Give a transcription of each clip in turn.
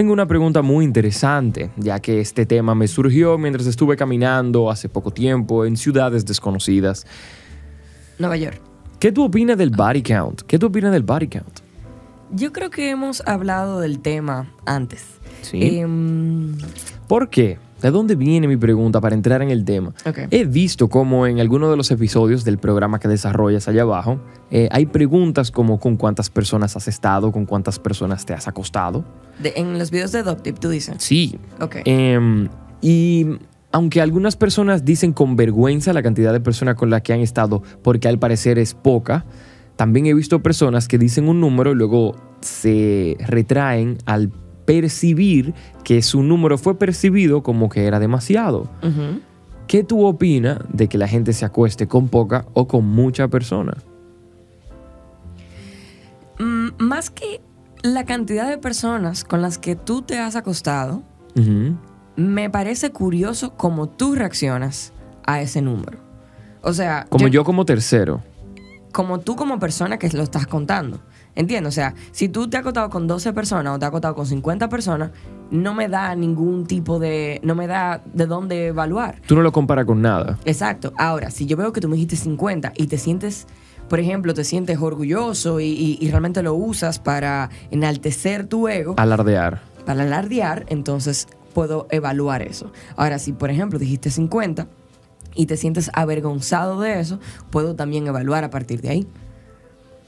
Tengo una pregunta muy interesante, ya que este tema me surgió mientras estuve caminando hace poco tiempo en ciudades desconocidas. Nueva York. ¿Qué tú opinas del body count? ¿Qué tú opinas del body count? Yo creo que hemos hablado del tema antes. Sí. Em, ¿Por qué? ¿De dónde viene mi pregunta para entrar en el tema? He visto como en alguno de los episodios del programa que desarrollas allá abajo, eh, hay preguntas como con cuántas personas has estado, con cuántas personas te has acostado. de- en los videos de Doctip tú dices. Sí. Ok. Em, y aunque algunas personas dicen con vergüenza la cantidad de personas con las que han estado, porque al parecer es poca, también he visto personas que dicen un número y luego se retraen al percibir que su número fue percibido como que era demasiado. ¿Qué tú opinas de que la gente se acueste con poca o con mucha persona? Mm, más que la cantidad de personas con las que tú te has acostado, me parece curioso cómo tú reaccionas a ese número. O sea, Como yo como tercero. como tú como persona que lo estás contando. ¿Entiendes? O sea, si tú te has acostado con 12 personas o te has acostado con 50 personas, no me da ningún tipo de... no me da de dónde evaluar. Tú no lo comparas con nada. Exacto. Ahora, si yo veo que tú me dijiste 50 y te sientes, por ejemplo, te sientes orgulloso y, y- y realmente lo usas para enaltecer tu ego, Alardear. para alardear, entonces puedo evaluar eso. Ahora, si por ejemplo dijiste 50 y te sientes avergonzado de eso, puedo también evaluar a partir de ahí.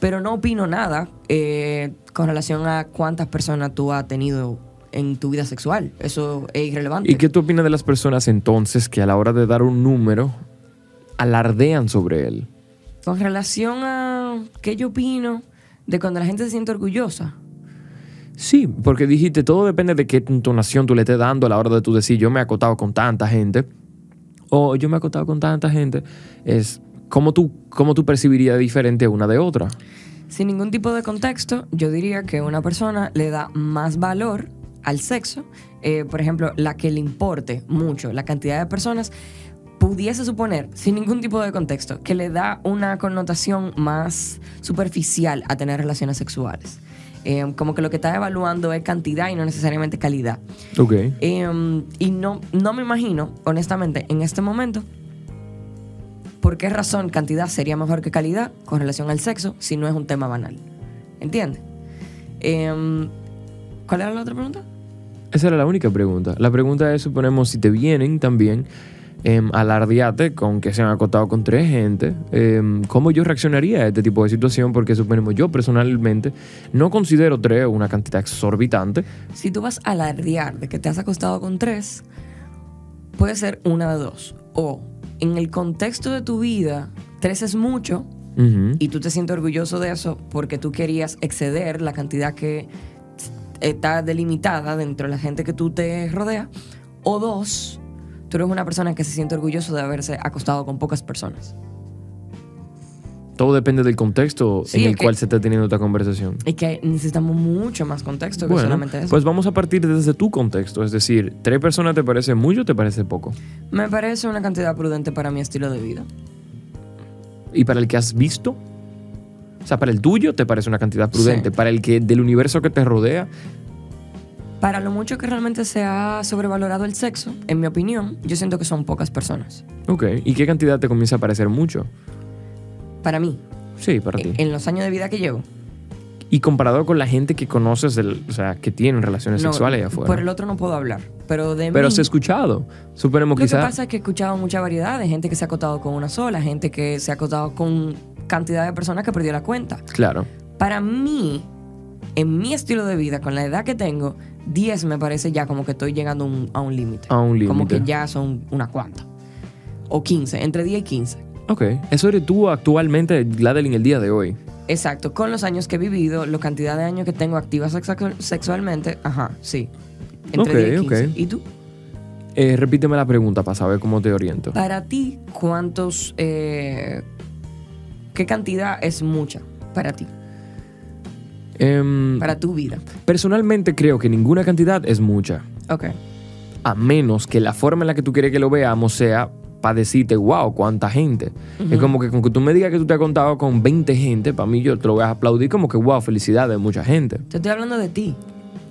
Pero no opino nada eh, con relación a cuántas personas tú has tenido en tu vida sexual. Eso es irrelevante. ¿Y qué tú opinas de las personas entonces que a la hora de dar un número alardean sobre él? Con relación a qué yo opino de cuando la gente se siente orgullosa. Sí, porque dijiste, todo depende de qué entonación tú le estés dando a la hora de tú decir, yo me he acotado con tanta gente, o yo me he acotado con tanta gente, es cómo tú, cómo tú percibirías diferente una de otra. Sin ningún tipo de contexto, yo diría que una persona le da más valor al sexo. Eh, por ejemplo, la que le importe mucho la cantidad de personas, pudiese suponer, sin ningún tipo de contexto, que le da una connotación más superficial a tener relaciones sexuales. Eh, como que lo que está evaluando es cantidad y no necesariamente calidad. Ok. Eh, y no, no me imagino, honestamente, en este momento, por qué razón cantidad sería mejor que calidad con relación al sexo si no es un tema banal. ¿Entiendes? Eh, ¿Cuál era la otra pregunta? Esa era la única pregunta. La pregunta es, suponemos, si te vienen también em, alardeate con que se han acotado con tres gente, em, ¿cómo yo reaccionaría a este tipo de situación? Porque suponemos, yo personalmente no considero tres una cantidad exorbitante. Si tú vas a alardear de que te has acostado con tres, puede ser una de dos. O en el contexto de tu vida, tres es mucho, y tú te sientes orgulloso de eso porque tú querías exceder la cantidad que está delimitada dentro de la gente que tú te rodea. O dos, tú eres una persona que se siente orgulloso de haberse acostado con pocas personas. Todo depende del contexto Sí, en el cual se está teniendo esta conversación. Y que necesitamos mucho más contexto que Bueno, solamente eso. pues vamos a partir desde tu contexto. Es decir, ¿tres personas te parece mucho o te parece poco? Me parece una cantidad prudente para mi estilo de vida. ¿Y para el que has visto? O sea, para el tuyo te parece una cantidad prudente. Sí. Para el que del universo que te rodea, Para lo mucho que realmente se ha sobrevalorado el sexo, en mi opinión, yo siento que son pocas personas. ok. ¿Y qué cantidad te comienza a parecer mucho? Para mí, Sí, para ti. en los años de vida que llevo. Y comparado con la gente que conoces, del- o sea, que tienen relaciones no, sexuales allá afuera. Por el otro no puedo hablar. Pero de Pero mí, se ha escuchado. Suponemos Lo que quizás. pasa es que he escuchado mucha variedad de gente que se ha acotado con una sola, gente que se ha acotado con cantidad de personas que perdió la cuenta. Claro. Para mí, en mi estilo de vida, con la edad que tengo, 10 me parece ya como que estoy llegando un- a un límite. A un Como límite. que ya son una cuanta. O 15, entre 10 y 15. Ok. Eso eres tú actualmente, Gladeline, el día de hoy. Exacto, con los años que he vivido, la cantidad de años que tengo activa sexualmente, ajá, sí. Entre Ok, 10 y 15. ok. ¿Y tú? Eh, repíteme la pregunta para saber cómo te oriento. Para ti, ¿cuántos... eh, ¿Qué cantidad es mucha para ti? Em, Para tu vida. personalmente creo que ninguna cantidad es mucha. Ok. A menos que la forma en la que tú quieres que lo veamos sea para decirte, wow, cuánta gente. Es como que con que tú me digas que tú te has contado con 20 gente, para mí yo te lo voy a aplaudir como que, wow, felicidades, mucha gente. Te estoy hablando de ti.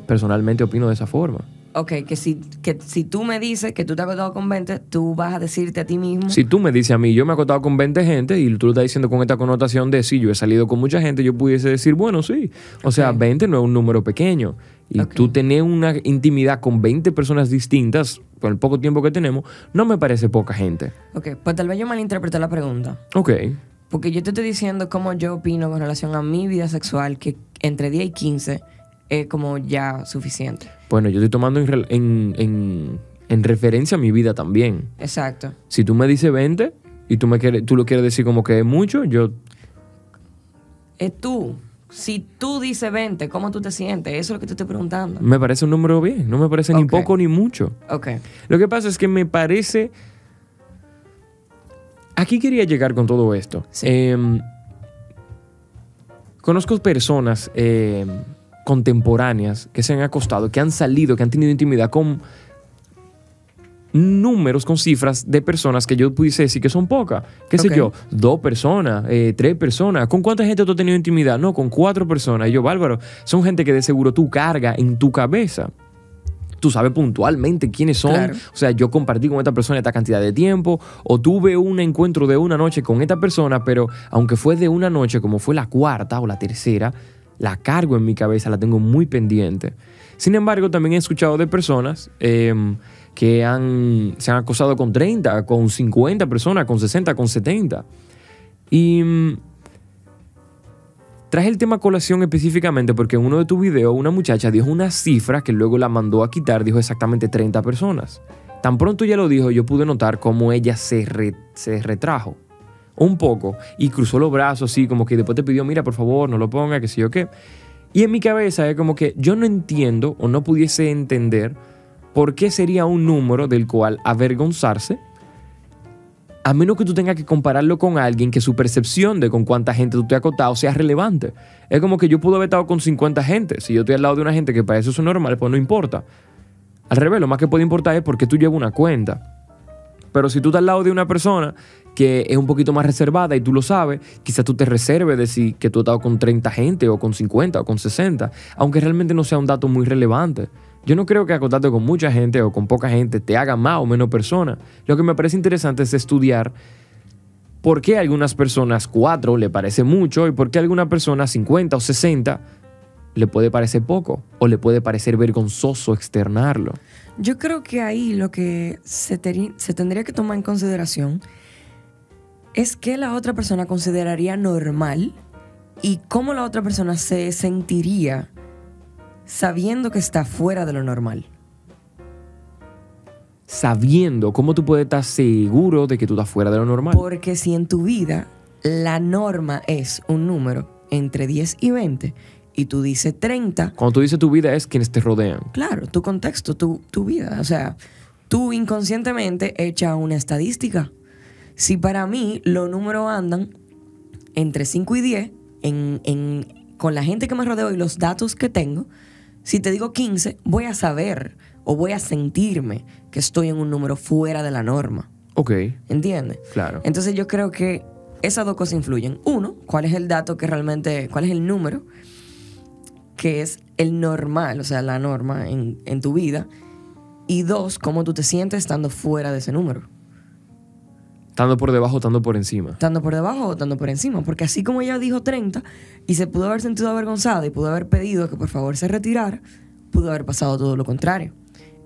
personalmente opino de esa forma. Ok, que si, que si tú me dices que tú te has acostado con 20, tú vas a decirte a ti mismo. Si tú me dices a mí, yo me he acostado con 20 gente y tú lo estás diciendo con esta connotación de sí, yo he salido con mucha gente, yo pudiese decir, bueno, sí. O sea, Ok. 20 no es un número pequeño. Y tú tener una intimidad con 20 personas distintas, con el poco tiempo que tenemos, no me parece poca gente. Ok, pues tal vez yo malinterpreté la pregunta. Ok. Porque yo te estoy diciendo cómo yo opino con relación a mi vida sexual, que entre 10 y 15 es como ya suficiente. Bueno, yo estoy tomando en, rel- en- en- en referencia a mi vida también. Exacto. Si tú me dices 20 y tú, me quieres, tú lo quieres decir como que es mucho, yo Es tú. Si tú dices 20, ¿cómo tú te sientes? Eso es lo que te estoy preguntando. me parece un número bien. No me parece ni poco ni mucho. Ok. Lo que pasa es que me parece... Aquí quería llegar con todo esto. Sí. Em, conozco personas em, contemporáneas que se han acostado, que han salido, que han tenido intimidad con números, con cifras de personas que yo pudiese decir que son pocas. ¿Qué sé yo? Dos personas, eh, tres personas. ¿Con cuánta gente tú has tenido intimidad? No, con cuatro personas. Y yo, bárbaro, son gente que de seguro tú cargas en tu cabeza tú sabes puntualmente quiénes son. Claro. O sea, yo compartí con esta persona esta cantidad de tiempo, o tuve un encuentro de una noche con esta persona, pero aunque fue de una noche, como fue la cuarta o la tercera, la cargo en mi cabeza, la tengo muy pendiente. Sin embargo, también he escuchado de personas eh, que han, se han acosado con 30, con 50 personas, con 60, con 70. Y mm, Traje el tema colación específicamente porque en uno de tus videos una muchacha dijo una cifra que luego la mandó a quitar, dijo exactamente 30 personas. Tan pronto ya lo dijo, yo pude notar cómo ella se, re- se retrajo un poco y cruzó los brazos así, como que después te pidió, mira, por favor, no lo ponga, que sé yo qué. Y en mi cabeza es como que yo no entiendo o no pudiese entender por qué sería un número del cual avergonzarse a menos que tú tengas que compararlo con alguien que su percepción de con cuánta gente tú te has acostado sea relevante. Es como que yo pude haber estado con 50 gente. Si yo estoy al lado de una gente que para eso es normal, pues no importa. Al revés, lo más que puede importar es porque tú llevas una cuenta. Pero si tú estás al lado de una persona que es un poquito más reservada y tú lo sabes, quizás tú te reserves decir que tú has estado con 30 gente o con 50 o con 60, aunque realmente no sea un dato muy relevante. Yo no creo que acostarte con mucha gente o con poca gente te haga más o menos persona. Lo que me parece interesante es estudiar por qué a algunas personas 4 le parece mucho y por qué a alguna persona 50 o 60 le puede parecer poco o le puede parecer vergonzoso externarlo. Yo creo que ahí lo que se, se tendría que tomar en consideración es que la otra persona consideraría normal y cómo la otra persona se sentiría sabiendo que está fuera de lo normal. Sabiendo cómo tú puedes estar seguro de que tú estás fuera de lo normal. Porque si en tu vida la norma es un número entre 10 y 20 y tú dices 30, Cuando tú dices tu vida es quienes te rodean. claro, tu contexto, tu, tu vida. O sea, tú inconscientemente echas una estadística. Si para mí los números andan entre 5 y 10, en, en- con la gente que me rodeo y los datos que tengo, si te digo 15, voy a saber o voy a sentirme que estoy en un número fuera de la norma. Ok, ¿Entiendes? claro. Entonces yo creo que esas dos cosas influyen. Uno, cuál es el dato que realmente, cuál es el número que es el normal, o sea, la norma en, en tu vida. Y dos, cómo tú te sientes estando fuera de ese número. Estando por debajo, estando por encima. Estando por debajo o estando por encima. Porque así como ella dijo 30 y se pudo haber sentido avergonzada y pudo haber pedido que por favor se retirara, pudo haber pasado todo lo contrario.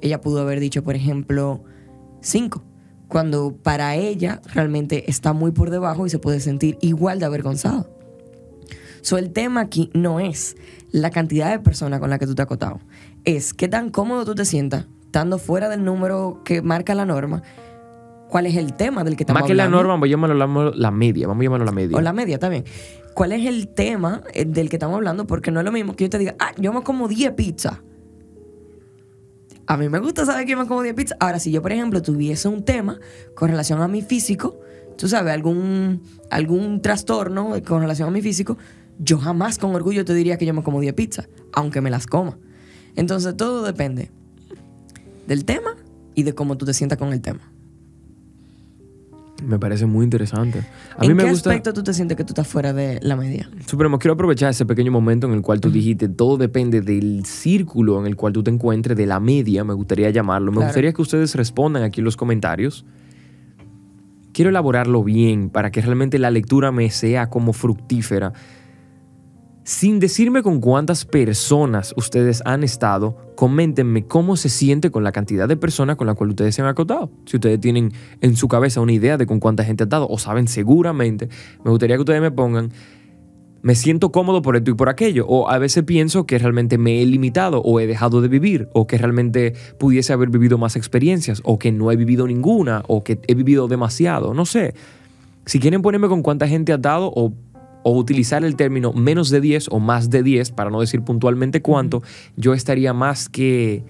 Ella pudo haber dicho, por ejemplo, 5. Cuando para ella realmente está muy por debajo y se puede sentir igual de avergonzada. So, el tema aquí no es la cantidad de personas con las que tú te has acotado. Es qué tan cómodo tú te sientas estando fuera del número que marca la norma. ¿Cuál es el tema del que estamos Más que la hablando? norma, vamos a llamarlo la, la media. Vamos a llamarlo la media. O la media, está bien. ¿Cuál es el tema eh, del que estamos hablando? Porque no es lo mismo que yo te diga, ah, yo me como 10 pizzas. A mí me gusta saber que yo me como 10 pizzas. Ahora, si yo, por ejemplo, tuviese un tema con relación a mi físico, tú sabes, algún, algún trastorno con relación a mi físico, yo jamás con orgullo te diría que yo me como 10 pizzas, aunque me las coma. Entonces, todo depende del tema y de cómo tú te sientas con el tema. Me parece muy interesante. A ¿En mí me qué gusta. aspecto tú te sientes que tú estás fuera de la media? Supremo, quiero aprovechar ese pequeño momento en el cual tú dijiste todo depende del círculo en el cual tú te encuentres, de la media, me gustaría llamarlo. Me Claro. gustaría que ustedes respondan aquí en los comentarios. Quiero elaborarlo bien para que realmente la lectura me sea como fructífera. Sin decirme con cuántas personas ustedes han estado, coméntenme cómo se siente con la cantidad de personas con la cual ustedes se han acotado. Si ustedes tienen en su cabeza una idea de con cuánta gente han estado o saben seguramente, me gustaría que ustedes me pongan, me siento cómodo por esto y por aquello. O a veces pienso que realmente me he limitado o he dejado de vivir o que realmente pudiese haber vivido más experiencias o que no he vivido ninguna o que he vivido demasiado. No sé. Si quieren ponerme con cuánta gente ha dado o, o utilizar el término menos de 10 o más de 10, para no decir puntualmente cuánto, yo estaría más que...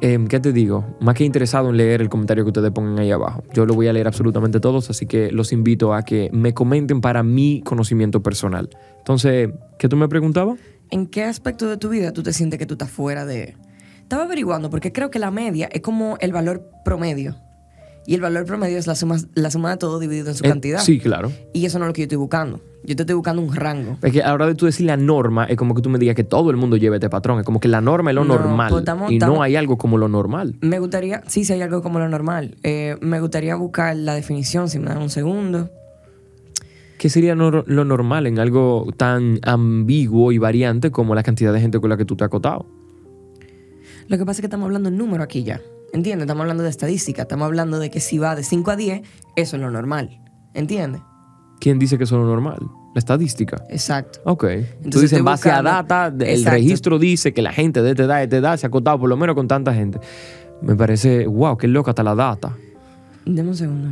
em, ¿Qué te digo? Más que interesado en leer el comentario que ustedes pongan ahí abajo. Yo lo voy a leer absolutamente todos, así que los invito a que me comenten para mi conocimiento personal. Entonces, ¿qué tú me preguntabas? ¿En qué aspecto de tu vida tú te sientes que tú estás fuera de...? Estaba averiguando porque creo que la media es como el valor promedio. Y el valor promedio es la suma, la suma de todo dividido en su Eh, cantidad. Sí, claro. Y eso no es lo que yo estoy buscando. Yo te estoy buscando un rango. Es que a la hora de tú decir la norma, es como que tú me digas que todo el mundo lleve este patrón. Es como que la norma es lo No, normal. pues estamos- y no hay algo como lo normal. Me gustaría, sí, si hay algo como lo normal. Eh, me gustaría buscar la definición, si me dan un segundo. ¿Qué sería lo normal en algo tan ambiguo y variante como la cantidad de gente con la que tú te has acotado? Lo que pasa es que estamos hablando en número aquí ya. ¿Entiendes? Estamos hablando de estadística. Estamos hablando de que si va de 5 a 10, eso es lo normal. ¿Entiendes? ¿Quién dice que eso es lo normal? La estadística. Exacto. Ok. Entonces en base a data, el Exacto. registro dice que la gente de esta edad, de esta edad se ha acotado por lo menos con tanta gente. Me parece, wow, qué loca está la data. Deme un segundo.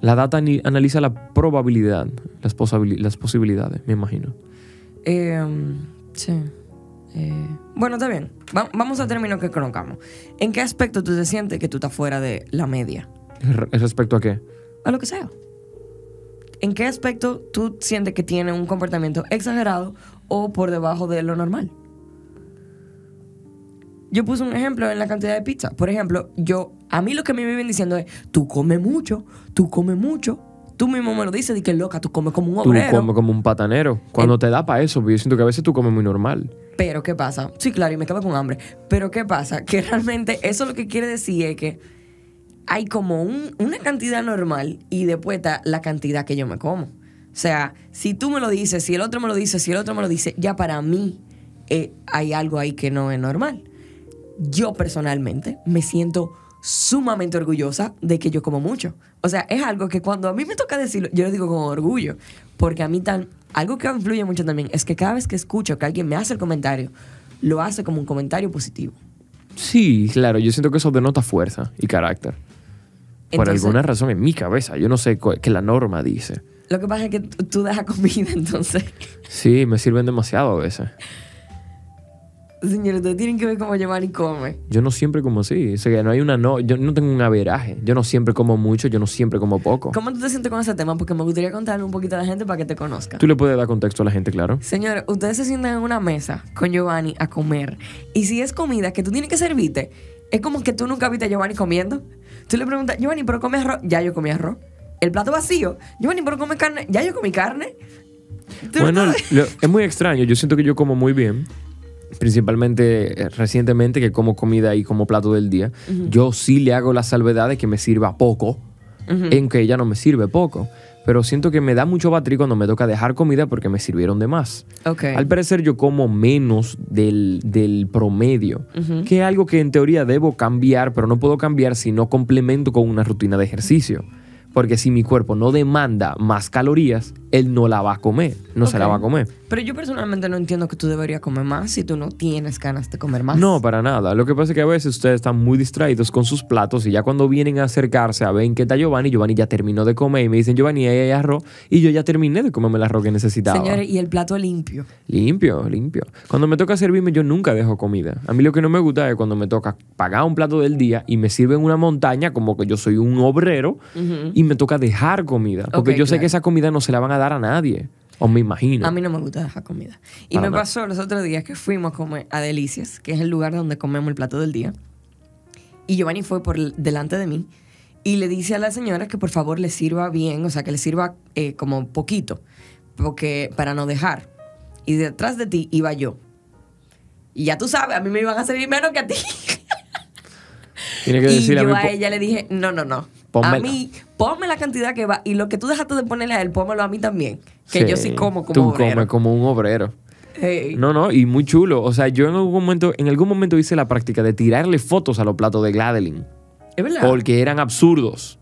La data analiza la probabilidad, las, las posibilidades, me imagino. Eh, sí. Eh, bueno, está bien. Va- vamos a términos que conozcamos. ¿En qué aspecto tú te sientes que tú estás fuera de la media? Re- ¿Respecto a qué? A lo que sea. ¿En qué aspecto tú sientes que tiene un comportamiento exagerado o por debajo de lo normal? Yo puse un ejemplo en la cantidad de pizza. Por ejemplo, yo, a mí lo que me viven diciendo es, tú comes mucho, tú comes mucho. Tú mismo me lo dices, di que loca, tú comes como un Tú obrero. comes como un patanero. Cuando te da para eso, yo siento que a veces tú comes muy normal. Pero ¿qué pasa? Sí, claro, y me quedo con hambre. Pero ¿qué pasa? Que realmente eso lo que quiere decir es que hay como un- una cantidad normal y después está la cantidad que yo me como. O sea, si tú me lo dices, si el otro me lo dice, si el otro me lo dice, ya para mí eh, hay algo ahí que no es normal. Yo personalmente me siento sumamente orgullosa de que yo como mucho. O sea, es algo que cuando a mí me toca decirlo, yo lo digo con orgullo. Porque a mí tan, algo que influye mucho también es que cada vez que escucho que alguien me hace el comentario, lo hace como un comentario positivo. Sí, claro, yo siento que eso denota fuerza y carácter. Por Entonces- alguna razón en mi cabeza, yo no sé qué la norma dice. Lo que pasa es que tú tú dejas comida, entonces, Sí, me sirven demasiado a veces. Señores, ustedes tienen que ver cómo Giovanni come. Yo no siempre como así. O sea, no hay una no, yo no tengo un averaje. Yo no siempre como mucho, yo no siempre como poco. ¿Cómo tú te sientes con ese tema? Porque me gustaría contarle un poquito a la gente para que te conozca. Tú le puedes dar contexto a la gente, claro. Señores, ustedes se sientan en una mesa con Giovanni a comer. Y si es comida que tú tienes que servirte, es como que tú nunca viste a Giovanni comiendo. Tú le preguntas, Giovanni, ¿pero come arroz? Ya yo comí arroz. El plato vacío. Giovanni, ¿pero come carne? Ya yo comí carne. No Bueno, lo- es muy extraño. Yo siento que yo como muy bien. Principalmente eh, recientemente que como comida y como plato del día. Yo sí le hago la salvedad de que me sirva poco, en que ella no me sirve poco. Pero siento que me da mucho batri cuando me toca dejar comida porque me sirvieron de más. Ok. Al parecer yo como menos del, del promedio, que es algo que en teoría debo cambiar, pero no puedo cambiar si no complemento con una rutina de ejercicio. Porque si mi cuerpo no demanda más calorías, él no la va a comer, no se la va a comer. Pero yo personalmente no entiendo que tú deberías comer más si tú no tienes ganas de comer más. No, para nada. Lo que pasa es que a veces ustedes están muy distraídos con sus platos y ya cuando vienen a acercarse a ver en qué está Giovanni, Giovanni ya terminó de comer y me dicen, Giovanni, ahí hay arroz. Y yo ya terminé de comerme el arroz que necesitaba. Señores, y el plato limpio. Limpio, limpio. Cuando me toca servirme, yo nunca dejo comida. A mí lo que no me gusta es cuando me toca pagar un plato del día y me sirven una montaña, como que yo soy un obrero, y me toca dejar comida. Porque yo sé que esa comida no se la van a dar a nadie. O me imagino. A mí no me gusta dejar comida. Y Para me nada. pasó los otros días que fuimos a comer a Delicias, que es el lugar donde comemos el plato del día. Y Giovanni fue por el- delante de mí y le dice a la señora que por favor le sirva bien, o sea, que le sirva eh, como poquito, porque para no dejar. Y detrás de ti iba yo. Y ya tú sabes, a mí me iban a servir menos que a ti. Tiene que y yo a ella le dije, no, no, no. Pónmela. A mí, ponme la cantidad que va. Y lo que tú dejaste de ponerle a él, pónmelo a mí también. Que yo sí como como Tú obrero. comes como un obrero. Hey. No, no, y muy chulo. O sea, yo en algún momento, en algún momento hice la práctica de tirarle fotos a los platos de Gladeline. Es verdad. Porque eran absurdos.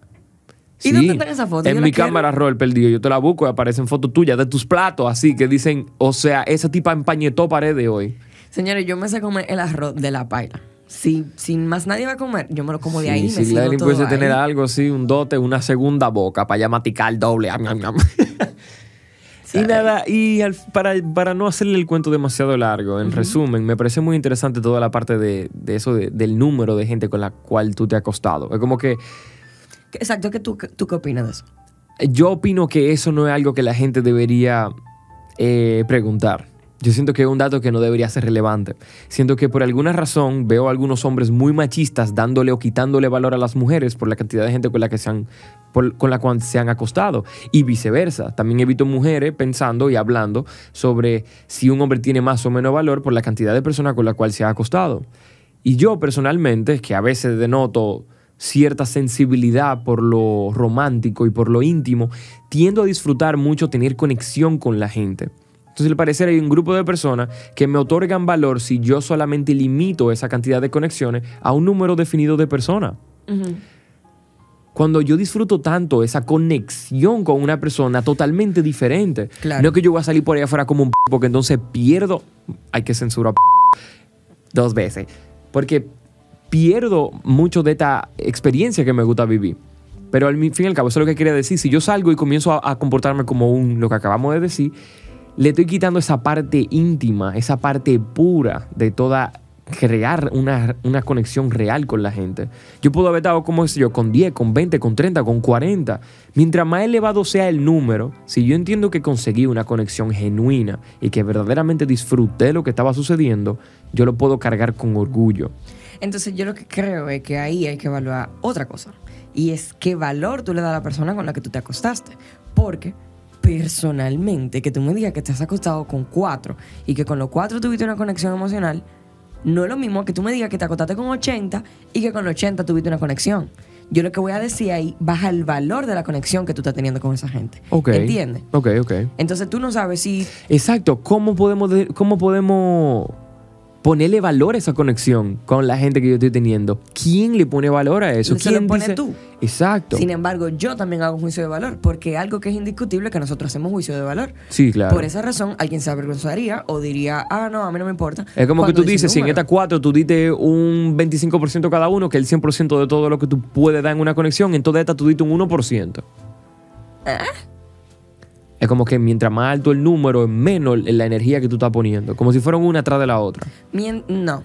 ¿Y dónde están esas fotos? En mi cámara roll perdido. Yo te la busco y aparecen fotos tuyas de tus platos, así que dicen, o sea, esa tipa empañetó paredes hoy. Señores, yo me sé comer el arroz de la paila. Si, si más nadie va a comer, yo me lo como de ahí. Sí, me si todo pudiese tener algo así, un dote, una segunda boca para ya maticar doble. Y nada, y al- para, para no hacerle el cuento demasiado largo, en resumen, me parece muy interesante toda la parte de, de eso, de- del número de gente con la cual tú te has acostado. Es como que Exacto, ¿qué tú, ¿tú qué opinas de eso? yo opino que eso no es algo que la gente debería eh, preguntar. Yo siento que es un dato que no debería ser relevante. Siento que por alguna razón veo a algunos hombres muy machistas dándole o quitándole valor a las mujeres por la cantidad de gente con la que se han, con la cual se han acostado. Y viceversa. También he visto mujeres pensando y hablando sobre si un hombre tiene más o menos valor por la cantidad de personas con la cual se ha acostado. Y yo personalmente, que a veces denoto cierta sensibilidad por lo romántico y por lo íntimo, tiendo a disfrutar mucho tener conexión con la gente. Entonces, al parecer hay un grupo de personas que me otorgan valor si yo solamente limito esa cantidad de conexiones a un número definido de personas. Cuando yo disfruto tanto esa conexión con una persona totalmente diferente, Claro. no es que yo voy a salir por ahí afuera como un p porque entonces pierdo, hay que censurar p dos veces, porque pierdo mucho de esta experiencia que me gusta vivir. Pero al fin y al cabo, eso es lo que quería decir. Si yo salgo y comienzo a, a comportarme como un, lo que acabamos de decir, le estoy quitando esa parte íntima, esa parte pura de toda crear una, una conexión real con la gente. Yo puedo haber estado, como sé yo, con 10, con 20, con 30, con 40. Mientras más elevado sea el número, si yo entiendo que conseguí una conexión genuina y que verdaderamente disfruté lo que estaba sucediendo, yo lo puedo cargar con orgullo. Entonces yo lo que creo es que ahí hay que evaluar otra cosa. Y es qué valor tú le das a la persona con la que tú te acostaste. Porque personalmente, que tú me digas que te has acostado con cuatro y que con los cuatro tuviste una conexión emocional, no es lo mismo que tú me digas que te acostaste con 80 y que con 80 tuviste una conexión. Yo lo que voy a decir ahí baja el valor de la conexión que tú estás teniendo con esa gente. Ok. ¿Entiendes? Ok, ok. Entonces tú no sabes si Exacto. ¿Cómo podemos, de- cómo podemos ponerle valor a esa conexión con la gente que yo estoy teniendo? ¿Quién le pone valor a eso? Se lo ¿Quién pone dice- tú. Exacto. Sin embargo, yo también hago un juicio de valor, porque algo que es indiscutible es que nosotros hacemos juicio de valor. Sí, claro. Por esa razón, alguien se avergonzaría o diría, ah, no, a mí no me importa. Es como que tú dice dices, si en estas cuatro tú diste un 25% cada uno, que el 100% de todo lo que tú puedes dar en una conexión, en toda esta tú diste un 1%. ¿Eh? Es como que mientras más alto el número, es menos la energía que tú estás poniendo. Como si fueran una atrás de la otra. Mien- no.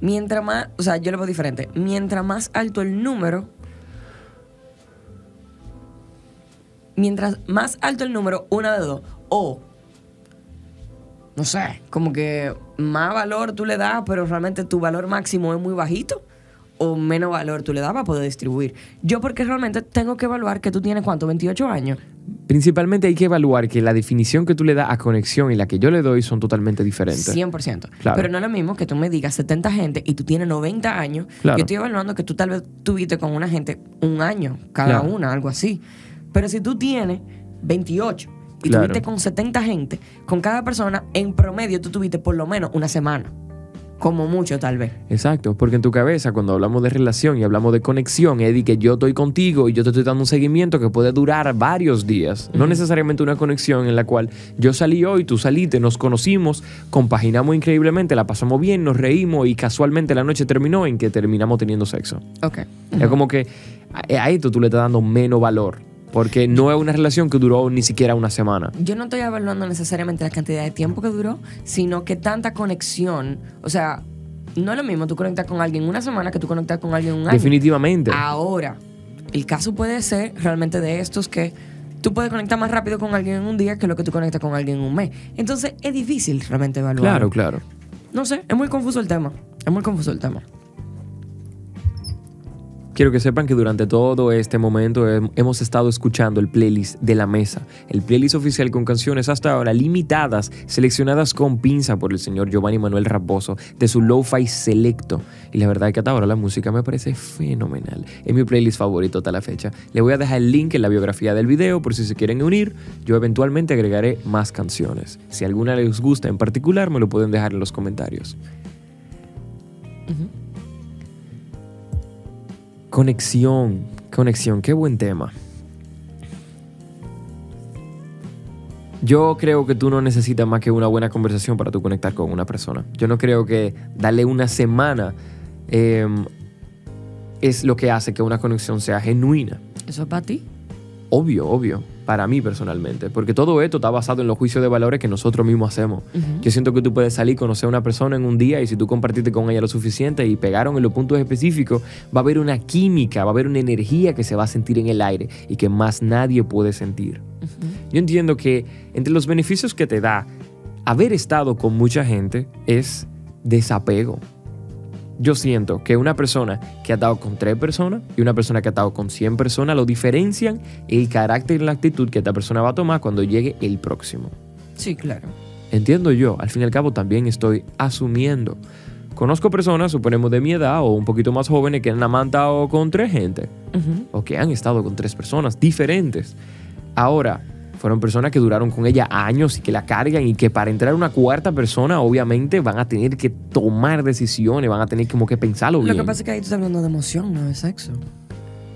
Mientras más, o sea, yo lo veo diferente. Mientras más alto el número, mientras más alto el número, una de dos. O, no sé, como que más valor tú le das, pero realmente tu valor máximo es muy bajito. O menos valor tú le das para poder distribuir. Yo porque realmente tengo que evaluar que tú tienes cuánto, 28 años. Principalmente hay que evaluar que la definición que tú le das a conexión y la que yo le doy son totalmente diferentes. 100%. Claro. Pero no es lo mismo que tú me digas 70 gente y tú tienes 90 años. Claro. Yo estoy evaluando que tú tal vez tuviste con una gente un año cada Claro. una, algo así. Pero si tú tienes 28 y tuviste con 70 gente, con cada persona, en promedio tú tuviste por lo menos una semana. Como mucho, tal vez. Exacto, porque en tu cabeza cuando hablamos de relación y hablamos de conexión, es de que yo estoy contigo y yo te estoy dando un seguimiento que puede durar varios días. No necesariamente una conexión en la cual yo salí hoy, tú saliste, nos conocimos, compaginamos increíblemente, la pasamos bien, nos reímos y casualmente la noche terminó en que terminamos teniendo sexo. Ok. Es como que a, a esto tú le estás dando menos valor, porque no es una relación que duró ni siquiera una semana. Yo no estoy evaluando necesariamente la cantidad de tiempo que duró, sino que tanta conexión. O sea, no es lo mismo tú conectas con alguien una semana que tú conectas con alguien un año. Definitivamente. Ahora, el caso puede ser realmente de estos que tú puedes conectar más rápido con alguien en un día que lo que tú conectas con alguien en un mes. Entonces, es difícil realmente evaluar. Claro, claro. No sé, es muy confuso el tema. Es muy confuso el tema. Quiero que sepan que durante todo este momento hem- hemos estado escuchando el playlist de la mesa, el playlist oficial con canciones hasta ahora limitadas, seleccionadas con pinza por el señor Giovanni Manuel Raposo de su Lo-Fi Selecto. Y la verdad es que hasta ahora la música me parece fenomenal. Es mi playlist favorito hasta la fecha. Le voy a dejar el link en la biografía del video por si se quieren unir. Yo eventualmente agregaré más canciones. Si alguna les gusta en particular, me lo pueden dejar en los comentarios. Conexión, conexión, qué buen tema. Yo creo que tú no necesitas más que una buena conversación para tú conectar con una persona. Yo no creo que darle una semana eh, es lo que hace que una conexión sea genuina. ¿Eso es para ti? Obvio, obvio, para mí personalmente. Porque todo esto está basado en los juicios de valores que nosotros mismos hacemos. Yo siento que tú puedes salir, conocer a una persona en un día y si tú compartiste con ella lo suficiente y pegaron en los puntos específicos, va a haber una química, va a haber una energía que se va a sentir en el aire y que más nadie puede sentir. Yo entiendo que entre los beneficios que te da haber estado con mucha gente es desapego. Yo siento que una persona que ha estado con tres personas y una persona que ha estado con 100 personas lo diferencian el carácter y la actitud que esta persona va a tomar cuando llegue el próximo. Sí, claro. Entiendo yo, al fin y al cabo también estoy asumiendo. Conozco personas, suponemos de mi edad o un poquito más jóvenes, que han amantado con tres gente o que han estado con tres personas diferentes. Ahora, fueron personas que duraron con ella años y que la cargan y que para entrar una cuarta persona obviamente van a tener que tomar decisiones, van a tener como que pensarlo Lo bien. que pasa es que ahí tú estás hablando de emoción, no de sexo.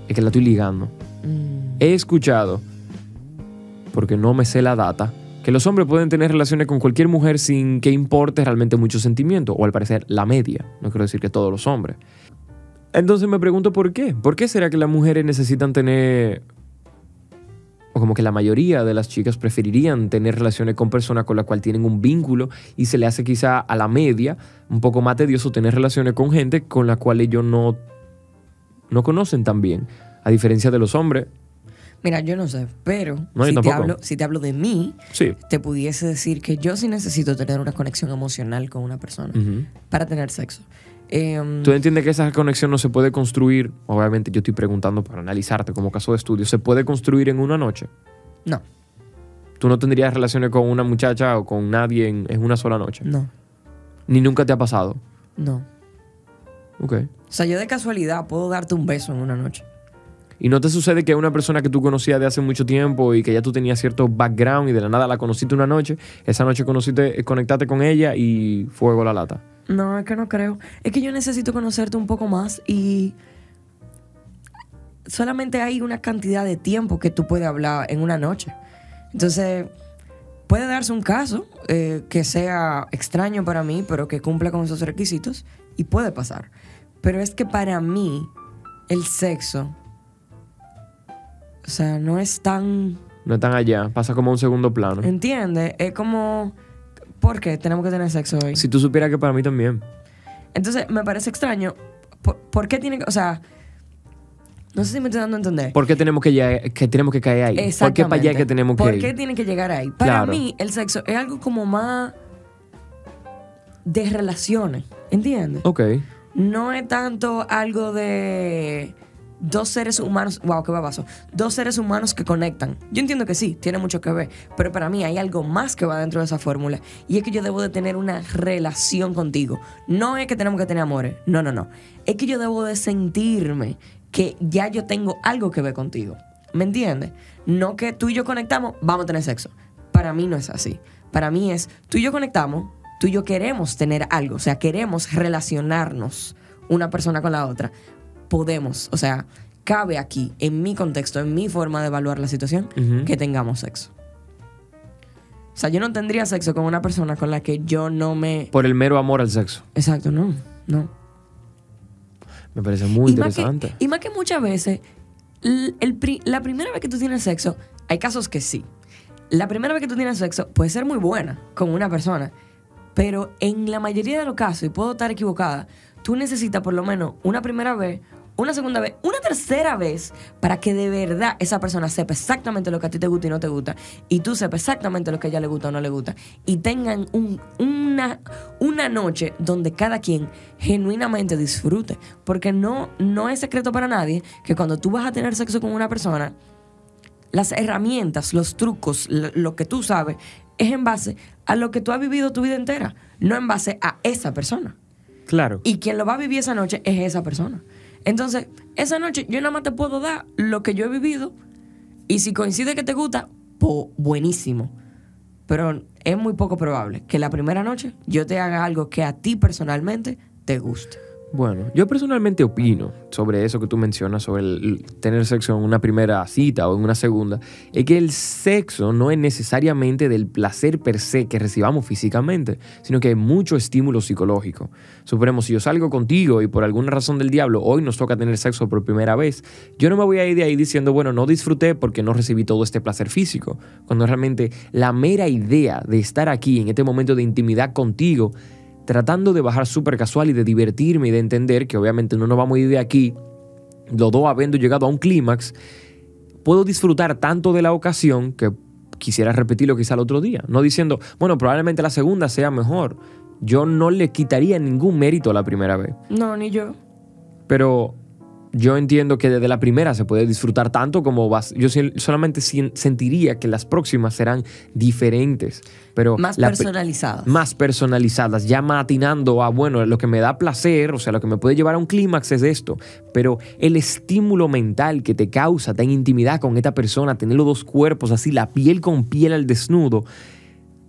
Es que la estoy ligando. Mm. He escuchado, porque no me sé la data, que los hombres pueden tener relaciones con cualquier mujer sin que importe realmente mucho sentimiento, o al parecer la media. No quiero decir que todos los hombres. Entonces me pregunto por qué. ¿Por qué será que las mujeres necesitan tener, o como que la mayoría de las chicas preferirían tener relaciones con personas con las cuales tienen un vínculo y se le hace quizá a la media un poco más tedioso tener relaciones con gente con la cual ellos no, no conocen tan bien? A diferencia de los hombres, Mira, yo no sé, pero No, si, te hablo, si te hablo de mí, sí. te pudiese decir que yo sí necesito tener una conexión emocional con una persona para tener sexo. Em, ¿Tú entiendes que esa conexión no se puede construir? Obviamente yo estoy preguntando para analizarte como caso de estudio. ¿Se puede construir en una noche? no, ¿Tú no tendrías relaciones con una muchacha o con nadie en, en una sola noche? no, Ni nunca te ha pasado. no. Ok. O sea, yo de casualidad puedo darte un beso en una noche. ¿Y no te sucede que una persona que tú conocías de hace mucho tiempo y que ya tú tenías cierto background y de la nada la conociste una noche, esa noche conociste, eh, conectaste con ella y fuego la lata? No, es que no creo. Es que yo necesito conocerte un poco más y solamente hay una cantidad de tiempo que tú puedes hablar en una noche. Entonces, puede darse un caso eh, que sea extraño para mí, pero que cumpla con esos requisitos y puede pasar. Pero es que para mí el sexo, o sea, no es tan... No están allá, pasa como a un segundo plano. ¿Entiendes? Es como... ¿Por qué tenemos que tener sexo hoy? Si tú supieras que para mí también. Entonces, me parece extraño. ¿Por, por qué tiene que.? O sea. No sé si me estoy dando a entender. ¿Por qué tenemos que, llegar- que, tenemos que caer ahí? ¿Por qué para allá que tenemos que ¿Por ir? qué tiene que llegar ahí? Para Claro. mí, el sexo es algo como más. de relaciones. ¿Entiendes? Ok. No es tanto algo de. Dos seres humanos, wow, qué babazo. Dos seres humanos que conectan. Yo entiendo que sí, tiene mucho que ver, pero para mí hay algo más que va dentro de esa fórmula y es que yo debo de tener una relación contigo. No es que tenemos que tener amores, no, no, no. Es que yo debo de sentirme que ya yo tengo algo que ver contigo. ¿Me entiendes? No que tú y yo conectamos, vamos a tener sexo. Para mí no es así. Para mí es, tú y yo conectamos, tú y yo queremos tener algo, o sea, queremos relacionarnos una persona con la otra podemos, o sea, cabe aquí, en mi contexto, en mi forma de evaluar la situación, que tengamos sexo. O sea, yo no tendría sexo con una persona con la que yo no me... Por el mero amor al sexo. Exacto, no, no. Me parece muy y, más que, interesante. y más que muchas veces, el la primera vez que tú tienes sexo, hay casos que sí. La primera vez que tú tienes sexo puede ser muy buena con una persona, pero en la mayoría de los casos, y puedo estar equivocada, tú necesitas por lo menos una primera vez una segunda vez, una tercera vez, para que de verdad esa persona sepa exactamente lo que a ti te gusta y no te gusta, y tú sepas exactamente lo que a ella le gusta o no le gusta, y tengan un, una, una noche donde cada quien genuinamente disfrute. Porque no, no es secreto para nadie que cuando tú vas a tener sexo con una persona, las herramientas, los trucos, lo, lo que tú sabes, es en base a lo que tú has vivido tu vida entera, no en base a esa persona. Claro. Y quien lo va a vivir esa noche es esa persona. Entonces, esa noche yo nada más te puedo dar lo que yo he vivido. Y si coincide que te gusta, pues buenísimo. Pero es muy poco probable que la primera noche yo te haga algo que a ti personalmente te guste. Bueno, yo personalmente opino sobre eso que tú mencionas, sobre el tener sexo en una primera cita o en una segunda, es que el sexo no es necesariamente del placer per se que recibamos físicamente, sino que hay mucho estímulo psicológico. Suponemos, si yo salgo contigo y por alguna razón del diablo hoy nos toca tener sexo por primera vez, yo no me voy a ir de ahí diciendo, bueno, no disfruté porque no recibí todo este placer físico, cuando realmente la mera idea de estar aquí en este momento de intimidad contigo, tratando de bajar súper casual y de divertirme y de entender que obviamente no nos vamos a ir de aquí, los dos habiendo llegado a un clímax, puedo disfrutar tanto de la ocasión que quisiera repetirlo quizá el otro día. No diciendo, bueno, probablemente la segunda sea mejor. Yo no le quitaría ningún mérito a la primera vez. No, ni yo. Pero yo entiendo que desde la primera se puede disfrutar tanto como vas. Yo solamente sentiría que las próximas serán diferentes. Pero más personalizadas. Más personalizadas, ya matinando a, bueno, lo que me da placer, o sea, lo que me puede llevar a un clímax es esto. Pero el estímulo mental que te causa, tener intimidad con esta persona, tener los dos cuerpos así, la piel con piel al desnudo,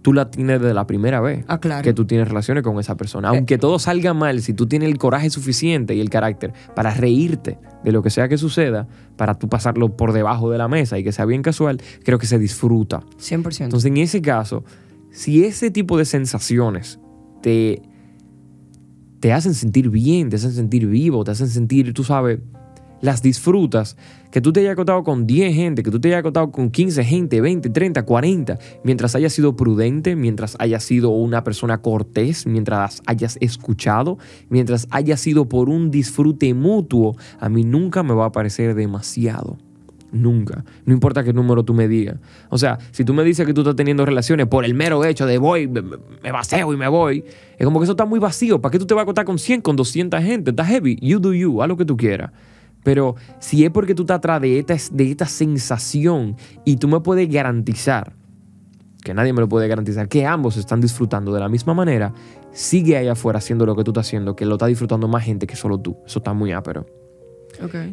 tú la tienes de la primera vez ah, claro. que tú tienes relaciones con esa persona. Aunque eh, todo salga mal, si tú tienes el coraje suficiente y el carácter para reírte de lo que sea que suceda, para tú pasarlo por debajo de la mesa y que sea bien casual, creo que se disfruta. 100%. Entonces, en ese caso, si ese tipo de sensaciones te, te hacen sentir bien, te hacen sentir vivo, te hacen sentir, tú sabes, las disfrutas, que tú te hayas acotado con 10 gente, que tú te hayas acotado con 15 gente, 20, 30, 40, mientras hayas sido prudente, mientras hayas sido una persona cortés, mientras hayas escuchado, mientras hayas sido por un disfrute mutuo, a mí nunca me va a parecer demasiado. Nunca. No importa qué número tú me digas. O sea, si tú me dices que tú estás teniendo relaciones por el mero hecho de voy, me, me vacío y me voy, es como que eso está muy vacío. ¿Para qué tú te vas a acotar con 100, con 200 gente? Está heavy. You do you. Haz lo que tú quieras. Pero si es porque tú estás atrás de esta, de esta sensación y tú me puedes garantizar, que nadie me lo puede garantizar, que ambos están disfrutando de la misma manera, sigue ahí afuera haciendo lo que tú estás haciendo, que lo está disfrutando más gente que solo tú. Eso está muy ápero.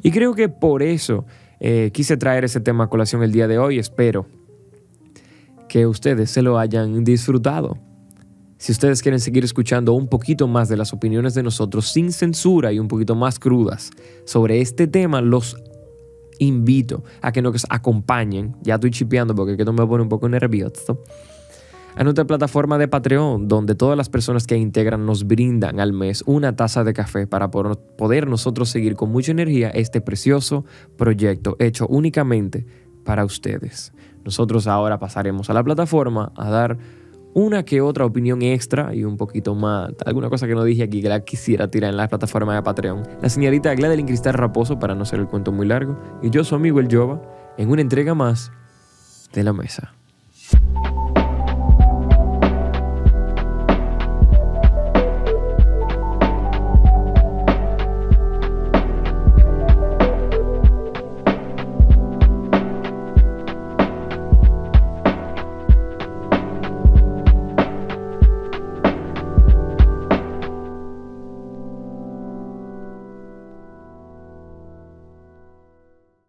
Y creo que por eso eh, quise traer ese tema a colación el día de hoy. Espero que ustedes se lo hayan disfrutado. Si ustedes quieren seguir escuchando un poquito más de las opiniones de nosotros sin censura y un poquito más crudas sobre este tema, los invito a que nos acompañen. Ya estoy chipeando porque esto me pone un poco nervioso. A nuestra plataforma de Patreon, donde todas las personas que integran nos brindan al mes una taza de café para poder nosotros seguir con mucha energía este precioso proyecto hecho únicamente para ustedes. Nosotros ahora pasaremos a la plataforma a dar una que otra opinión extra y un poquito más, alguna cosa que no dije aquí que la quisiera tirar en la plataforma de Patreon. La señorita Gladeline Cristal Raposo, para no ser el cuento muy largo, y yo soy amigo El Jova, en una entrega más de la mesa.